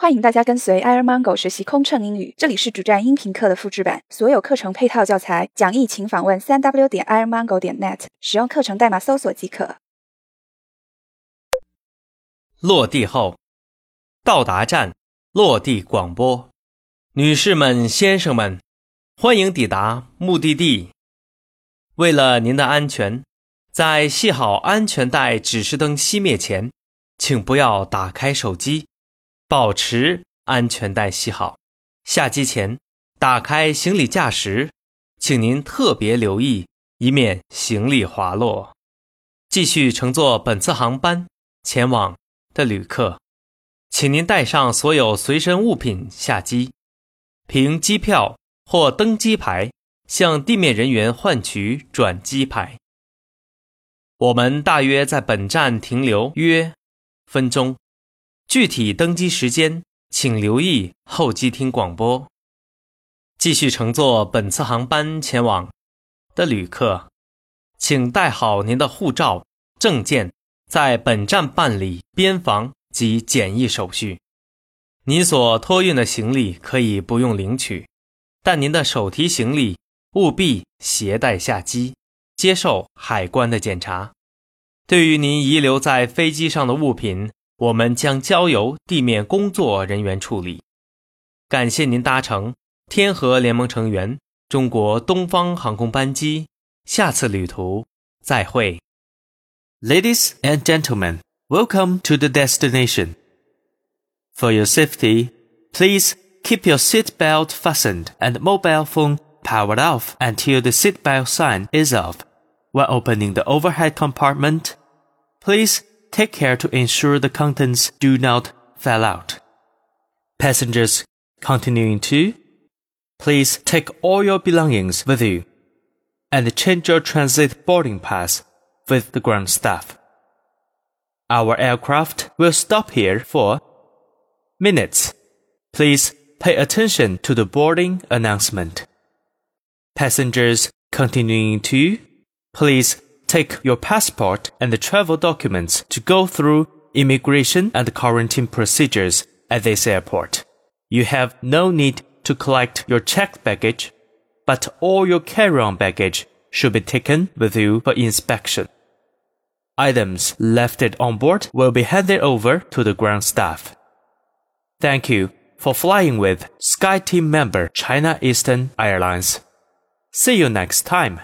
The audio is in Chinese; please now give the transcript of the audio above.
欢迎大家跟随 Air Mango 学习空乘英语，这里是主站音频课的复制版，所有课程配套教材讲义，请访问三 w 点 airmango 点 net，使用课程代码搜索即可。落地后，到达站，落地广播。女士们、先生们，欢迎抵达目的地。为了您的安全，在系好安全带指示灯熄灭前，请不要打开手机。保持安全带系好。下机前打开行李架时，请您特别留意，以免行李滑落。继续乘坐本次航班前往的旅客，请您带上所有随身物品下机，凭机票或登机牌向地面人员换取转机牌。我们大约在本站停留约分钟。具体登机时间，请留意候机厅广播。继续乘坐本次航班前往的旅客，请带好您的护照、证件，在本站办理边防及检疫手续。您所托运的行李可以不用领取，但您的手提行李务必携带下机，接受海关的检查。对于您遗留在飞机上的物品，我们将交由地面工作人员处理。感谢您搭乘天河联盟成员中国东方航空班机，下次旅途再会。Ladies and gentlemen, welcome to the destination. For your safety, please keep your seatbelt fastened and mobile phone powered off until the seatbelt sign is off. When opening the overhead compartment, please take care to ensure the contents do not fall out. Passengers continuing to, please take all your belongings with you and change your transit boarding pass with the ground staff. Our aircraft will stop here for minutes. Please pay attention to the boarding announcement. Passengers continuing to, please take your passport and the travel documents to go through immigration and quarantine procedures at this airport. You have no need to collect your checked baggage, but all your carry-on baggage should be taken with you for inspection. Items left on board will be handed over to the ground staff. Thank you for flying with SkyTeam member China Eastern Airlines. See you next time.